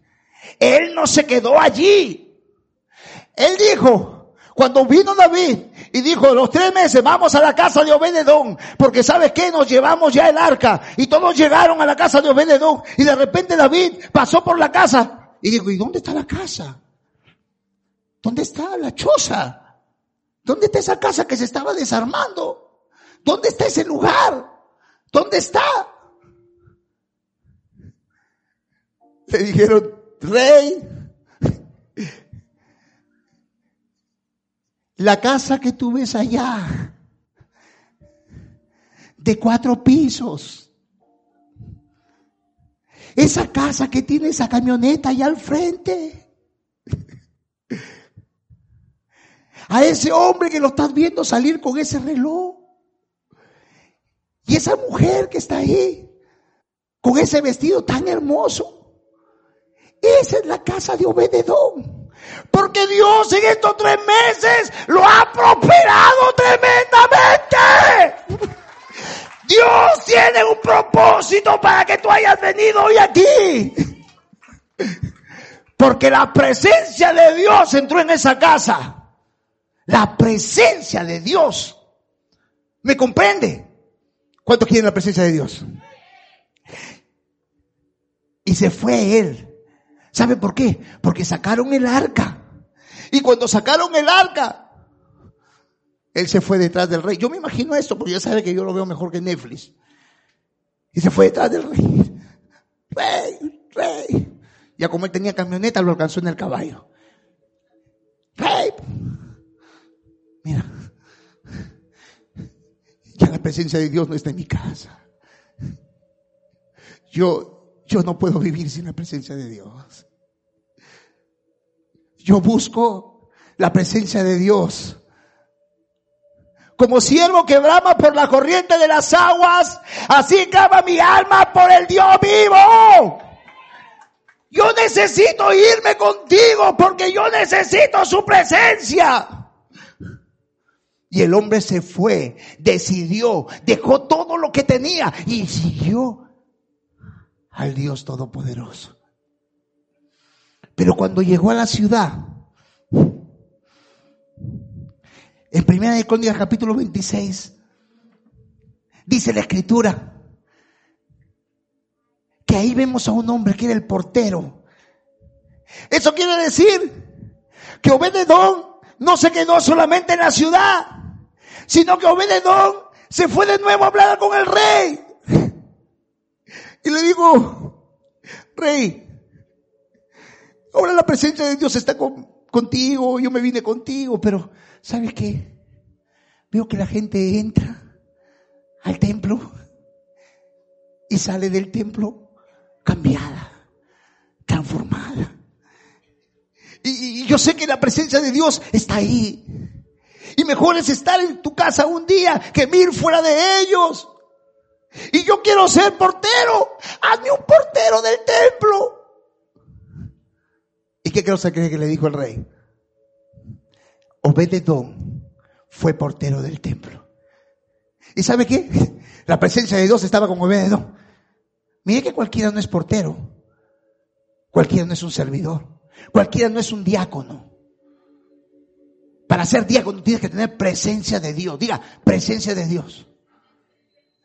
Él no se quedó allí. Él dijo, cuando vino David y dijo, los tres meses vamos a la casa de Obededón, porque sabes qué, nos llevamos ya el arca y todos llegaron a la casa de Obededón y de repente David pasó por la casa y dijo, ¿y dónde está la casa? ¿Dónde está la choza? ¿Dónde está esa casa que se estaba desarmando? ¿Dónde está ese lugar? ¿Dónde está? Le dijeron, rey, la casa que tú ves allá, de cuatro pisos, esa casa que tiene esa camioneta allá al frente, a ese hombre que lo estás viendo salir con ese reloj. Y esa mujer que está ahí, con ese vestido tan hermoso. Esa es la casa de Obededón. Porque Dios en estos tres meses lo ha prosperado tremendamente. Dios tiene un propósito para que tú hayas venido hoy aquí. Porque la presencia de Dios entró en esa casa. La presencia de Dios. ¿Me comprende? ¿Cuántos quieren la presencia de Dios? Y se fue él. ¿Sabe por qué? Porque sacaron el arca. Y cuando sacaron el arca, él se fue detrás del rey. Yo me imagino esto, porque ya sabe que yo lo veo mejor que Netflix. Y se fue detrás del rey. Rey, rey. Ya como él tenía camioneta, lo alcanzó en el caballo. Rey, Mira, ya la presencia de Dios no está en mi casa. Yo, yo no puedo vivir sin la presencia de Dios. Yo busco la presencia de Dios. Como siervo que brama por la corriente de las aguas, así clama mi alma por el Dios vivo. Yo necesito irme contigo porque yo necesito su presencia. Y el hombre se fue, decidió, dejó todo lo que tenía y siguió al Dios Todopoderoso. Pero cuando llegó a la ciudad, en Primera de Crónicas capítulo 26, dice la escritura, que ahí vemos a un hombre que era el portero. Eso quiere decir que Obededón no se quedó solamente en la ciudad, sino que Obededón se fue de nuevo a hablar con el rey. Y le digo, rey, ahora la presencia de Dios está contigo, yo me vine contigo, pero ¿sabes qué? Veo que la gente entra al templo y sale del templo cambiada, transformada. Y, yo sé que la presencia de Dios está ahí. Y mejor es estar en tu casa un día que ir fuera de ellos. Y yo quiero ser portero. Hazme un portero del templo. ¿Y qué cosa cree que le dijo el rey? Obededón fue portero del templo. ¿Y sabe qué? La presencia de Dios estaba con Obededón. Mire que cualquiera no es portero. Cualquiera no es un servidor. Cualquiera no es un diácono. Para ser diácono tienes que tener presencia de Dios. Diga, presencia de Dios.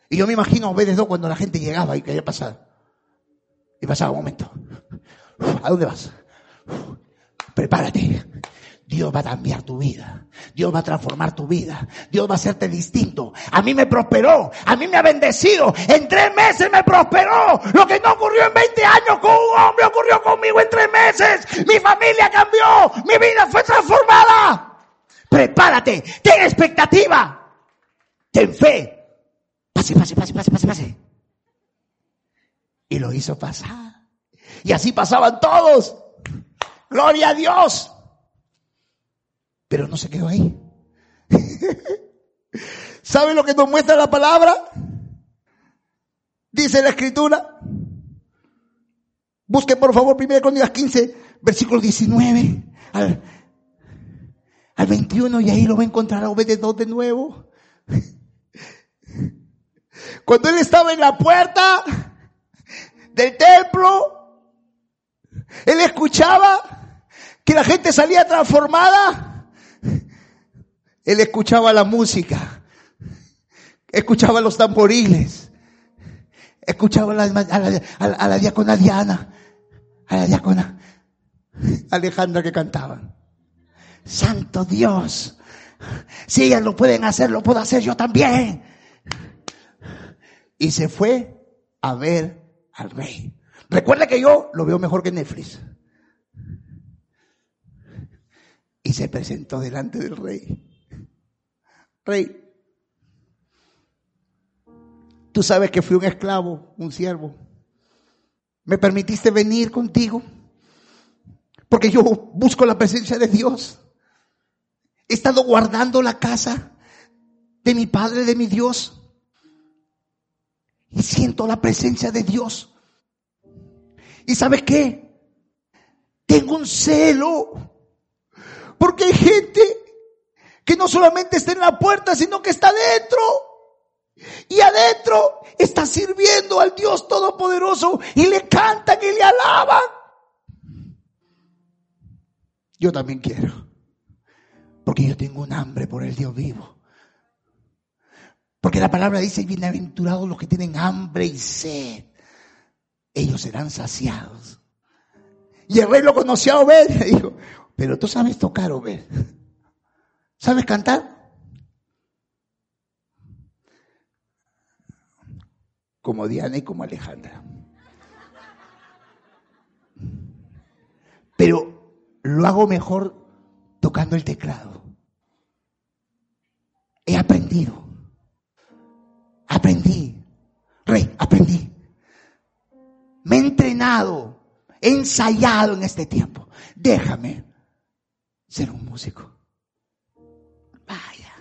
Y yo me imagino a dos cuando la gente llegaba y quería pasar. Y pasaba un momento. ¿A dónde vas? Prepárate. Dios va a cambiar tu vida. Dios va a transformar tu vida. Dios va a hacerte distinto. A mí me prosperó. A mí me ha bendecido. En tres meses me prosperó. Lo que no ocurrió en 20 años con un hombre ocurrió conmigo en tres meses. Mi familia cambió. Mi vida fue transformada. Prepárate, ten expectativa, ten fe. Pase, pase, pase, pase, pase, pase. Y lo hizo pasar. Y así pasaban todos. Gloria a Dios. Pero no se quedó ahí. ¿Sabe lo que nos muestra la palabra? Dice la escritura. Busquen por favor 1 Crónicas 15, versículo 19 al al 21 y ahí lo va a encontrar a dos de nuevo. Cuando él estaba en la puerta del templo, él escuchaba que la gente salía transformada. Él escuchaba la música, escuchaba los tamboriles, escuchaba a la, a la diácona Diana, a la diácona Alejandra que cantaban. Santo Dios. Si ellas lo pueden hacer, lo puedo hacer yo también. Y se fue a ver al rey. Recuerda que yo lo veo mejor que Netflix. Y se presentó delante del rey. Rey, tú sabes que fui un esclavo, un siervo. ¿Me permitiste venir contigo? Porque yo busco la presencia de Dios. He estado guardando la casa de mi Padre, de mi Dios. Y siento la presencia de Dios. ¿Y sabes qué? Tengo un celo. Porque hay gente que no solamente está en la puerta, sino que está dentro. Y adentro está sirviendo al Dios Todopoderoso y le cantan y le alaban. Yo también quiero. Porque yo tengo un hambre por el Dios vivo. Porque la palabra dice, bienaventurados los que tienen hambre y sed. Ellos serán saciados. Y el rey lo conoció a Obed y dijo, pero tú sabes tocar, Obed. ¿Sabes cantar? Como Diana y como Alejandra. Pero lo hago mejor tocando el teclado. He aprendido. Aprendí. Rey, aprendí. Me he entrenado, he ensayado en este tiempo. Déjame ser un músico. Vaya.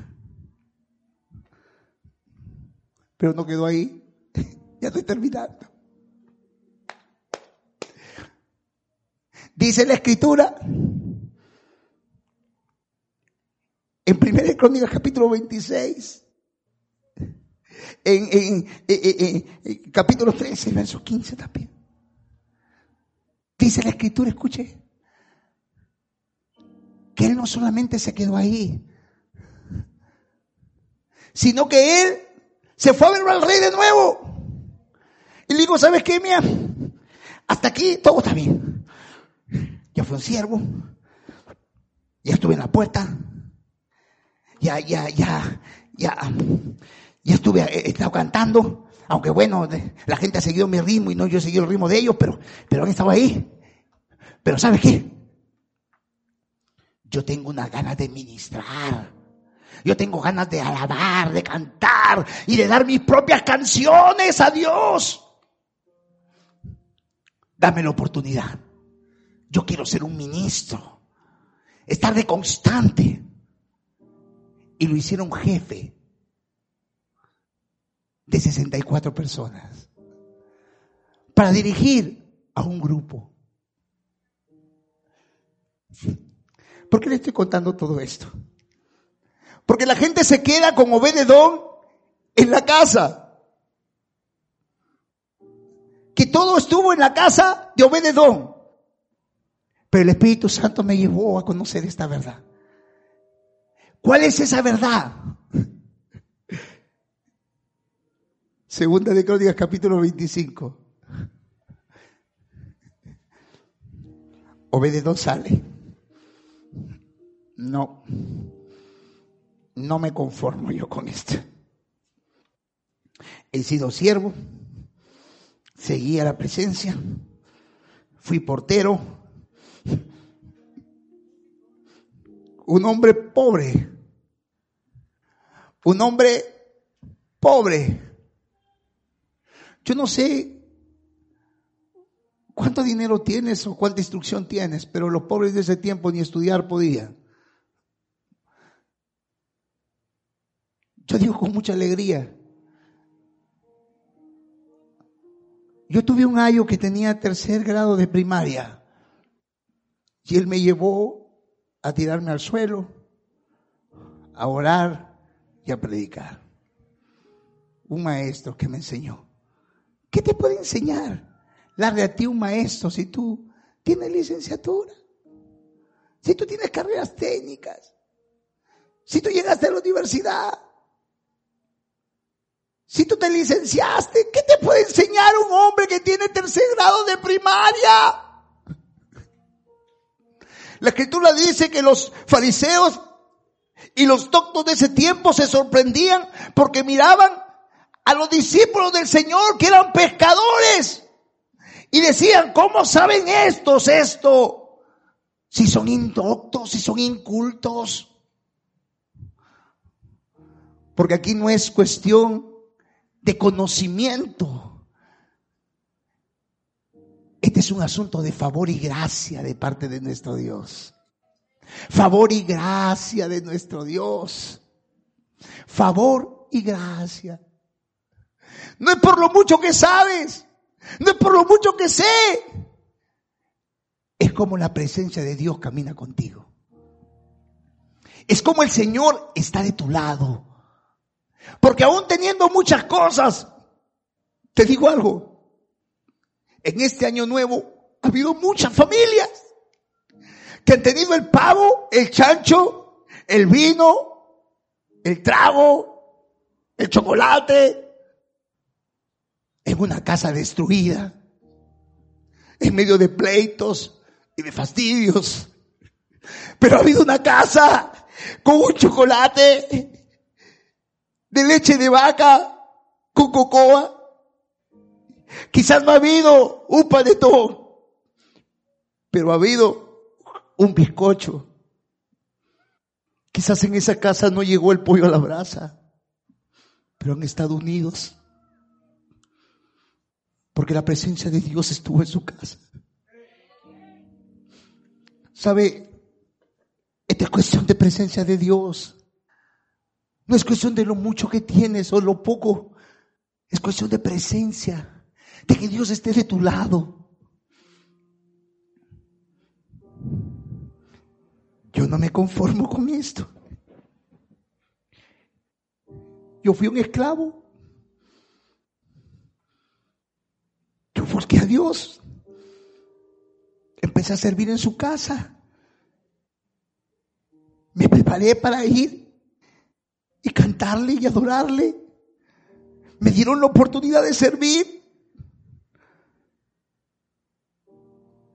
Pero no quedó ahí. ya estoy terminando. Dice la escritura En 1 Crónicas capítulo 26. En, capítulo 13, verso 15 también. Dice la escritura, escuche, que él no solamente se quedó ahí, sino que él se fue a ver al rey de nuevo. Y le digo, ¿sabes qué, mía? Hasta aquí todo está bien. Ya fue un siervo, ya estuve en la puerta, ya, ya, ya, ya, ya estuve, he estado cantando, aunque bueno, la gente ha seguido mi ritmo y no yo he seguido el ritmo de ellos, pero, pero han estado ahí. Pero ¿sabes qué? Yo tengo unas ganas de ministrar. Yo tengo ganas de alabar, de cantar y de dar mis propias canciones a Dios. Dame la oportunidad. Yo quiero ser un ministro. Estar de constante y lo hicieron jefe de 64 personas para dirigir a un grupo. ¿Por qué le estoy contando todo esto? Porque la gente se queda con Obededón en la casa. Que todo estuvo en la casa de Obededón. Pero el Espíritu Santo me llevó a conocer esta verdad. ¿Cuál es esa verdad? Segunda de Crónicas, capítulo 25. Obededón sale. No, no me conformo yo con esto. He sido siervo, seguí a la presencia, fui portero, un hombre pobre, un hombre pobre. Yo no sé cuánto dinero tienes o cuánta instrucción tienes, pero los pobres de ese tiempo ni estudiar podían. Yo digo con mucha alegría. Yo tuve un ayo que tenía tercer grado de primaria y él me llevó a tirarme al suelo, a orar y a predicar. Un maestro que me enseñó. ¿Qué te puede enseñar? Darle a ti un maestro si tú tienes licenciatura, si tú tienes carreras técnicas, si tú llegaste a la universidad, si tú te licenciaste, ¿qué te puede enseñar un hombre que tiene tercer grado de primaria? La escritura dice que los fariseos y los doctos de ese tiempo se sorprendían porque miraban a los discípulos del Señor que eran pescadores y decían, ¿cómo saben estos esto? Si son indoctos, si son incultos. Porque aquí no es cuestión de conocimiento. Este es un asunto de favor y gracia de parte de nuestro Dios. Favor y gracia de nuestro Dios. Favor y gracia. No es por lo mucho que sabes. No es por lo mucho que sé. Es como la presencia de Dios camina contigo. Es como el Señor está de tu lado. Porque aún teniendo muchas cosas, te digo algo, en este año nuevo ha habido muchas familias que han tenido el pavo, el chancho, el vino, el trago, el chocolate, en una casa destruida, en medio de pleitos y de fastidios. Pero ha habido una casa con un chocolate de leche de vaca con cocoa. Quizás no ha habido un panetón, pero ha habido un bizcocho. Quizás en esa casa no llegó el pollo a la brasa, pero han estado unidos. Porque la presencia de Dios estuvo en su casa. ¿Sabe? Esta es cuestión de presencia de Dios. No es cuestión de lo mucho que tienes o lo poco. Es cuestión de presencia. De que Dios esté de tu lado. Yo no me conformo con esto. Yo fui un esclavo. Busqué a Dios. Empecé a servir en su casa. Me preparé para ir y cantarle y adorarle. Me dieron la oportunidad de servir.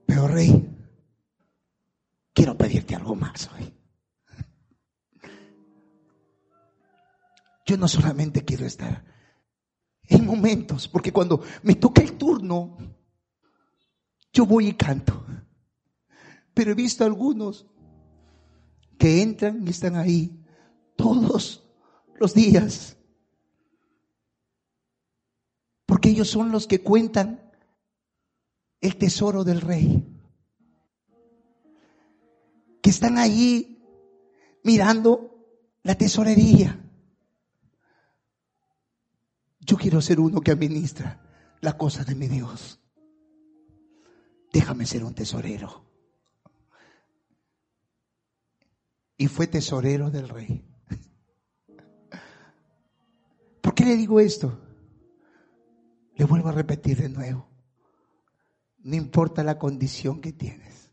Pero rey, quiero pedirte algo más hoy. Yo no solamente quiero estar en momentos, porque cuando me toca el turno, yo voy y canto. Pero he visto algunos que entran y están ahí todos los días. Porque ellos son los que cuentan el tesoro del rey. Que están allí mirando la tesorería. Yo quiero ser uno que administra la cosa de mi Dios. Déjame ser un tesorero. Y fue tesorero del rey. ¿Por qué le digo esto? Le vuelvo a repetir de nuevo. No importa la condición que tienes.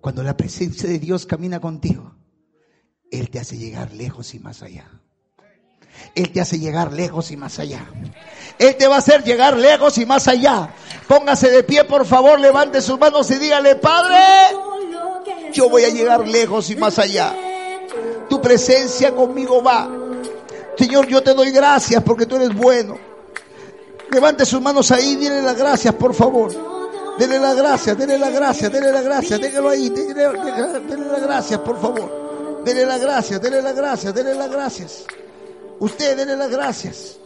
Cuando la presencia de Dios camina contigo, Él te hace llegar lejos y más allá. Él te hace llegar lejos y más allá. Él te va a hacer llegar lejos y más allá. Póngase de pie, por favor, levante sus manos y dígale, Padre, yo voy a llegar lejos y más allá. Tu presencia conmigo va. Señor, yo te doy gracias porque tú eres bueno. Levante sus manos ahí, dile las gracias, por favor. Dele las gracias, dele las gracias, dele las gracias, déjalo ahí, dele, dele las gracias, por favor. Dele las gracias, dele las gracias, dele las gracias. Usted dele las gracias.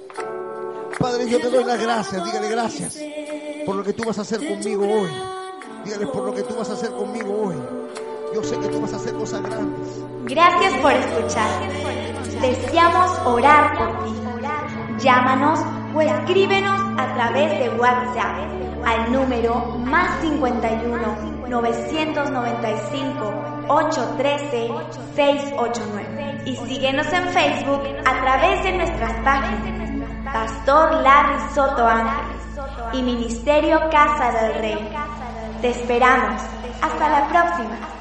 Padre, yo te doy las gracias, dígale gracias por lo que tú vas a hacer conmigo hoy. Dígale por lo que tú vas a hacer conmigo hoy. Yo sé que tú vas a hacer cosas grandes.
Gracias por escuchar. Deseamos orar por ti. Llámanos o escríbenos a través de WhatsApp al número más 51 995 813 689 y síguenos en Facebook a través de nuestras páginas Pastor Larry Soto Ángeles y Ministerio Casa del Rey. Te esperamos. Hasta la próxima.